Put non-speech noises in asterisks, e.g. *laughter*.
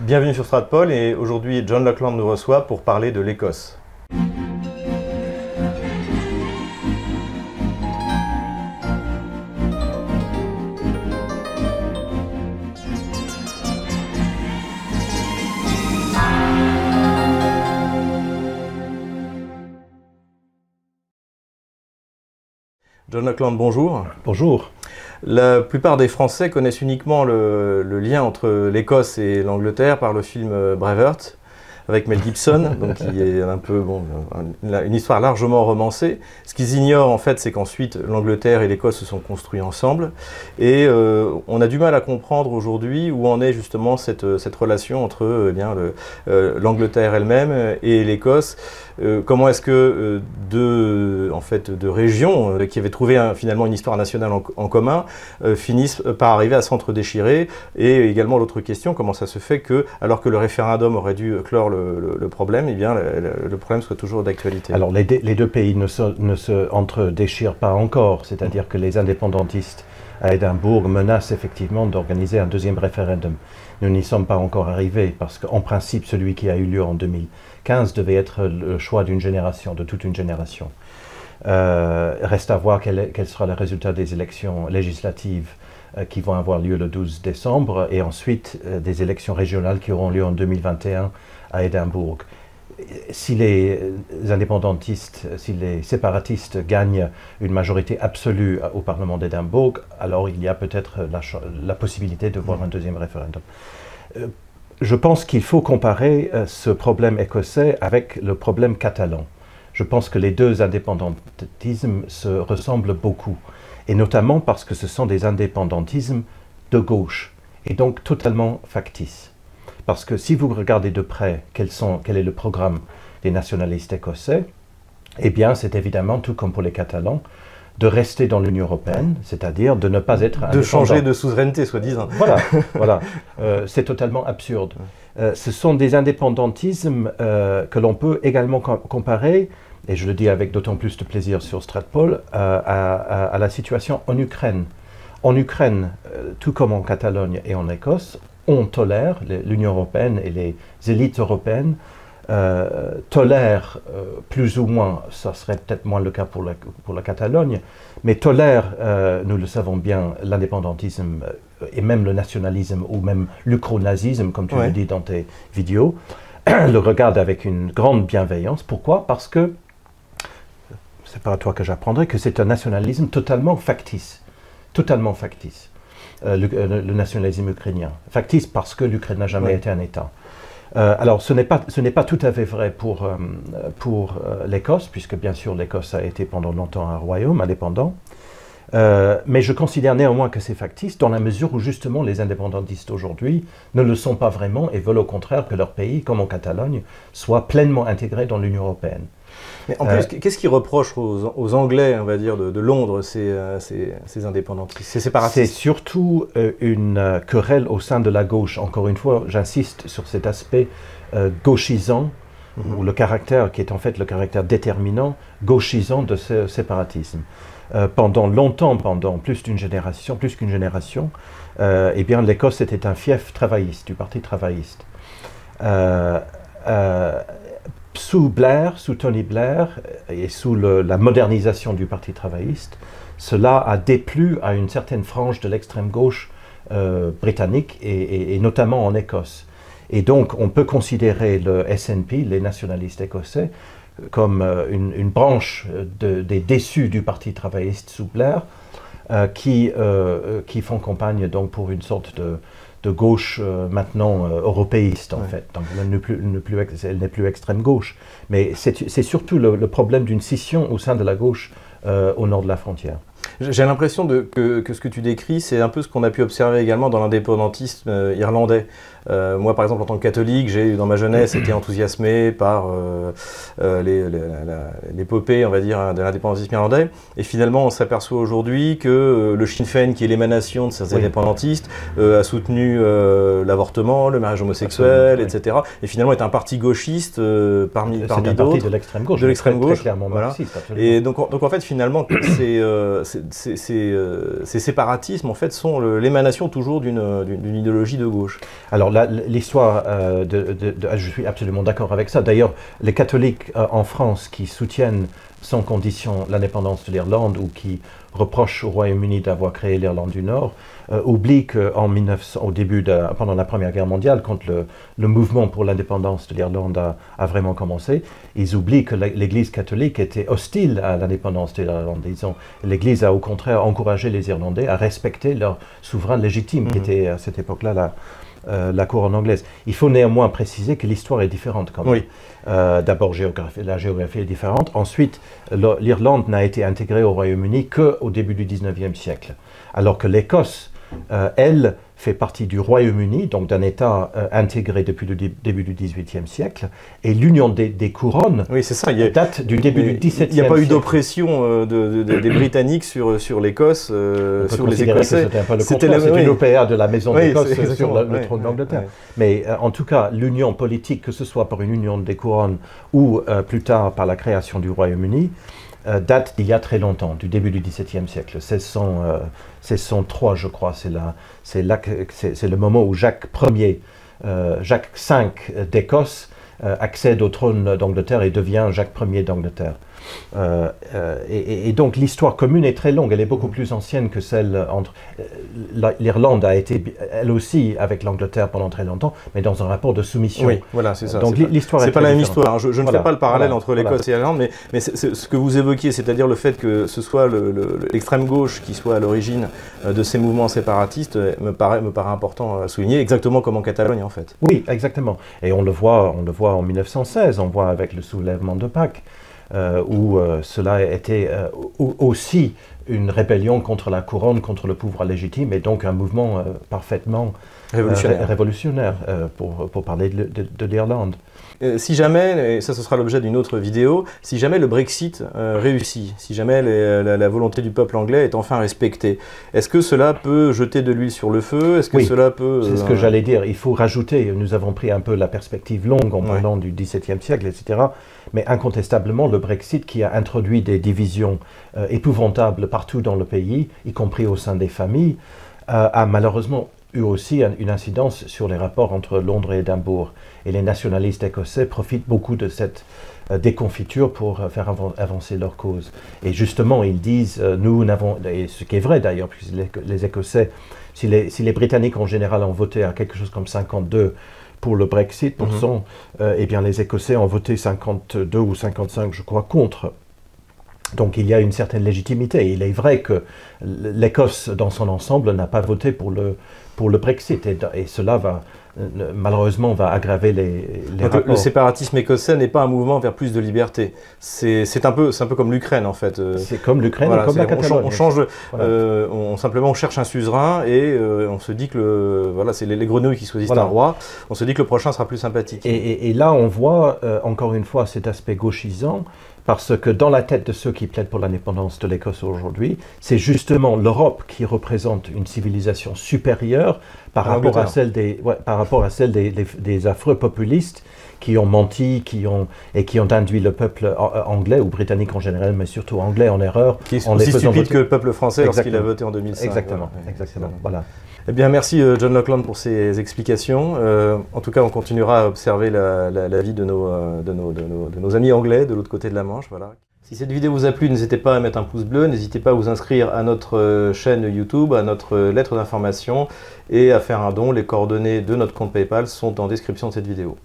Bienvenue sur Stratpol et aujourd'hui John Lockland nous reçoit pour parler de l'Écosse. John Lockland, bonjour. Bonjour. La plupart des Français connaissent uniquement le, lien entre l'Écosse et l'Angleterre par le film Braveheart avec Mel Gibson, *laughs* donc qui est un peu bon, une histoire largement romancée. Ce qu'ils ignorent en fait, c'est qu'ensuite l'Angleterre et l'Écosse se sont construits ensemble, et euh, on a du mal à comprendre aujourd'hui où en est justement cette, cette relation entre eh bien euh, l'Angleterre elle-même et l'Écosse. Euh, comment est-ce que deux, en fait, régions qui avaient trouvé finalement une histoire nationale en, commun finissent par arriver à s'entre-déchirer Et également l'autre question, comment ça se fait que, alors que le référendum aurait dû clore le, problème, eh bien, le, problème soit toujours d'actualité? Alors les, deux pays ne se, ne se entre-déchirent pas encore, c'est-à-dire que les indépendantistes à Édimbourg menacent effectivement d'organiser un deuxième référendum. Nous n'y sommes pas encore arrivés parce qu'en principe, celui qui a eu lieu en 2015 devait être le choix d'une génération, de toute une génération. Euh, reste à voir quel, quel, sera le résultat des élections législatives euh, qui vont avoir lieu le 12 décembre et ensuite euh, des élections régionales qui auront lieu en 2021 à Édimbourg. Si les indépendantistes, si les séparatistes gagnent une majorité absolue au Parlement d'Édimbourg, alors il y a peut-être la, possibilité de voir un deuxième référendum. Euh, je pense qu'il faut comparer euh, ce problème écossais avec le problème catalan. Je pense que les deux indépendantismes se ressemblent beaucoup, et notamment parce que ce sont des indépendantismes de gauche, et donc totalement factices. Parce que si vous regardez de près quel, est le programme des nationalistes écossais, eh bien, c'est évidemment, tout comme pour les Catalans, de rester dans l'Union européenne, c'est-à-dire de ne pas être De changer de souveraineté, soi-disant. Voilà, *laughs* voilà. Euh, c'est totalement absurde. Euh, ce sont des indépendantismes euh, que l'on peut également comparer, et je le dis avec d'autant plus de plaisir sur Stratpol, à, la situation en Ukraine. En Ukraine, tout comme en Catalogne et en Écosse, on tolère, l'Union européenne et les élites européennes euh, tolèrent euh, plus ou moins, ça serait peut-être moins le cas pour la, pour la Catalogne, mais tolèrent, euh, nous le savons bien, l'indépendantisme et même le nationalisme ou même l'ucronazisme, comme tu le dis dans tes vidéos, *clears throat* le regardent avec une grande bienveillance. Pourquoi? Parce que, c'est pas à toi que j'apprendrai, que c'est un nationalisme totalement factice. Totalement factice. Euh, euh, le, nationalisme ukrainien. Factice parce que l'Ukraine n'a jamais été un État. Euh, alors, ce n'est pas, pas, tout à fait vrai pour, pour l'Écosse, puisque bien sûr l'Écosse a été pendant longtemps un royaume indépendant. mais je considère néanmoins que c'est factice dans la mesure où justement les indépendantistes aujourd'hui ne le sont pas vraiment et veulent au contraire que leur pays, comme en Catalogne, soit pleinement intégré dans l'Union européenne. Mais en plus, euh, qu'est-ce qu'ils reprochent aux, Anglais, on va dire, de, Londres, ces, euh, ces, ces, indépendantistes, ces séparatistes C'est surtout euh, une querelle au sein de la gauche. Encore une fois, j'insiste sur cet aspect gauchisant, mhm. ou le caractère qui est en fait le caractère déterminant, gauchisant de ce séparatisme. pendant longtemps, pendant plus d'une génération, plus qu'une génération, eh bien l'Écosse était un fief travailliste, du parti travailliste sous Blair, sous Tony Blair et sous la modernisation du Parti travailliste, cela a déplu à une certaine frange de l'extrême gauche euh, britannique et, notamment en Écosse. Et donc on peut considérer le SNP, les nationalistes écossais, comme euh, une, branche des déçus du Parti travailliste sous Blair, euh, qui, qui font campagne donc pour une sorte de, de gauche euh, maintenant euh, européiste, en fait. Donc, elle n'est plus, plus, plus, extrême gauche. Mais c'est surtout le, problème d'une scission au sein de la gauche euh, au nord de la frontière. J'ai l'impression que, que, ce que tu décris, c'est un peu ce qu'on a pu observer également dans l'indépendantisme irlandais. Euh, moi, par exemple, en tant que catholique, j'ai dans ma jeunesse été enthousiasmé par euh, euh, l'épopée, on va dire, de l'indépendantisme irlandais. Et finalement, on s'aperçoit aujourd'hui que le Sinn Féin, qui est l'émanation de ces indépendantistes, a soutenu l'avortement, le mariage homosexuel, etc. Et finalement, est un parti gauchiste parmi, parmi d'autres. de l'extrême gauche. De l'extrême gauche. clairement voilà. Et donc, donc, en fait, finalement, *clears throat* ces, ces, ces, ces, séparatismes, en fait, sont l'émanation toujours d'une idéologie de gauche. Alors, l'histoire, de, je suis absolument d'accord avec ça. D'ailleurs, les catholiques en France qui soutiennent sans condition l'indépendance de l'Irlande ou qui reprochent au Royaume-Uni d'avoir créé l'Irlande du Nord, euh, oublient qu'en au début, de, pendant la Première Guerre mondiale, quand le, le mouvement pour l'indépendance de l'Irlande a, a, vraiment commencé, ils oublient que l'Église catholique était hostile à l'indépendance de l'Irlande. L'Église a au contraire encouragé les Irlandais à respecter leur souverain légitime, qui mhm. était à cette époque-là la, euh, la couronne anglaise. Il faut néanmoins préciser que l'histoire est différente quand même. Euh, d'abord, la géographie est différente. Ensuite, l'Irlande n'a été intégrée au Royaume-Uni qu'au début du 19e siècle, alors que l'Écosse, euh, elle, fait partie du Royaume-Uni, donc d'un État euh, intégré depuis le début du XVIIIe siècle, et l'union des, couronnes oui, ça, date du début du XVIIe siècle. Il n'y a pas eu d'oppression euh, des Britanniques sur, sur l'Écosse, euh, sur les Écossais. C'était le c'était l'OPA de la Maison d'Écosse sur le, trône d'Angleterre. Mais en tout cas, l'union politique, que ce soit par une union des couronnes ou plus tard par la création du Royaume-Uni, date d'il y a très longtemps, du début du XVIIe siècle, 1603 je crois, c'est le moment où Jacques Ier, euh, Jacques V d'Écosse euh, accède au trône d'Angleterre et devient Jacques Ier d'Angleterre. Euh, euh, et, donc l'histoire commune est très longue, elle est beaucoup plus ancienne que celle entre... Euh, L'Irlande a été, elle aussi, avec l'Angleterre pendant très longtemps, mais dans un rapport de soumission. Oui, voilà, c'est ça. Donc l'histoire C'est pas la même histoire. Je, ne fais pas le parallèle entre l'Écosse et l'Irlande, mais, mais ce que vous évoquiez, c'est-à-dire le fait que ce soit l'extrême gauche qui soit à l'origine de ces mouvements séparatistes, me paraît, me paraît important à souligner, exactement comme en Catalogne en fait. Oui, exactement. Et on le voit, on le voit en 1916, on voit avec le soulèvement de Pâques. Euh, où euh, cela était euh, aussi une rébellion contre la couronne, contre le pouvoir légitime, et donc un mouvement parfaitement révolutionnaire, pour, pour, parler de l'Irlande. Si jamais, et ça ce sera l'objet d'une autre vidéo, si jamais le Brexit euh, réussit, si jamais la, volonté du peuple anglais est enfin respectée, est-ce que cela peut jeter de l'huile sur le feu? Est-ce que cela peut... C'est ce que j'allais dire. Il faut rajouter, nous avons pris un peu la perspective longue en parlant du XVIIe siècle, etc. Mais incontestablement, le Brexit qui a introduit des divisions épouvantables partout dans le pays, y compris au sein des familles, a malheureusement eu aussi une incidence sur les rapports entre Londres et Édimbourg. Et les nationalistes écossais profitent beaucoup de cette euh, déconfiture pour euh, faire avancer leur cause. Et justement, ils disent, euh, nous n'avons, et ce qui est vrai d'ailleurs, puisque les, Écossais, si les, Britanniques en général ont voté à quelque chose comme 52 pour le Brexit, pour mm eh bien les Écossais ont voté 52 ou 55, je crois, contre. Donc il y a une certaine légitimité. Il est vrai que l'Écosse, dans son ensemble, n'a pas voté pour le, pour le Brexit. Et, cela va, euh, malheureusement, va aggraver les. Le séparatisme écossais n'est pas un mouvement vers plus de liberté. C'est un peu, un peu comme l'Ukraine, en fait. Euh, c'est comme l'Ukraine comme la Catalogne. On, change, euh, on, simplement, on cherche un suzerain et on se dit que le, voilà, c'est les, grenouilles qui choisissent un roi. On se dit que le prochain sera plus sympathique. Et, et là, on voit, encore une fois, cet aspect gauchisant parce que dans la tête de ceux qui plaident pour l'indépendance de l'Écosse aujourd'hui, c'est justement l'Europe qui représente une civilisation supérieure par, rapport à, celle des, par rapport à celle des, des, affreux populistes qui ont menti qui ont, et qui ont induit le peuple anglais ou britannique en général, mais surtout anglais en erreur. Qui est aussi stupide que le peuple français lorsqu'il a voté en 2005. Exactement, exactement. Voilà. Eh bien, merci euh, John Lockland pour ces explications. Euh, en tout cas, on continuera à observer la, vie de nos, euh, de, nos, de, nos, de nos, amis anglais de l'autre côté de la Manche. Voilà. Si cette vidéo vous a plu, n'hésitez pas à mettre un pouce bleu, n'hésitez pas à vous inscrire à notre chaîne YouTube, à notre lettre d'information et à faire un don. Les coordonnées de notre compte PayPal sont en description de cette vidéo.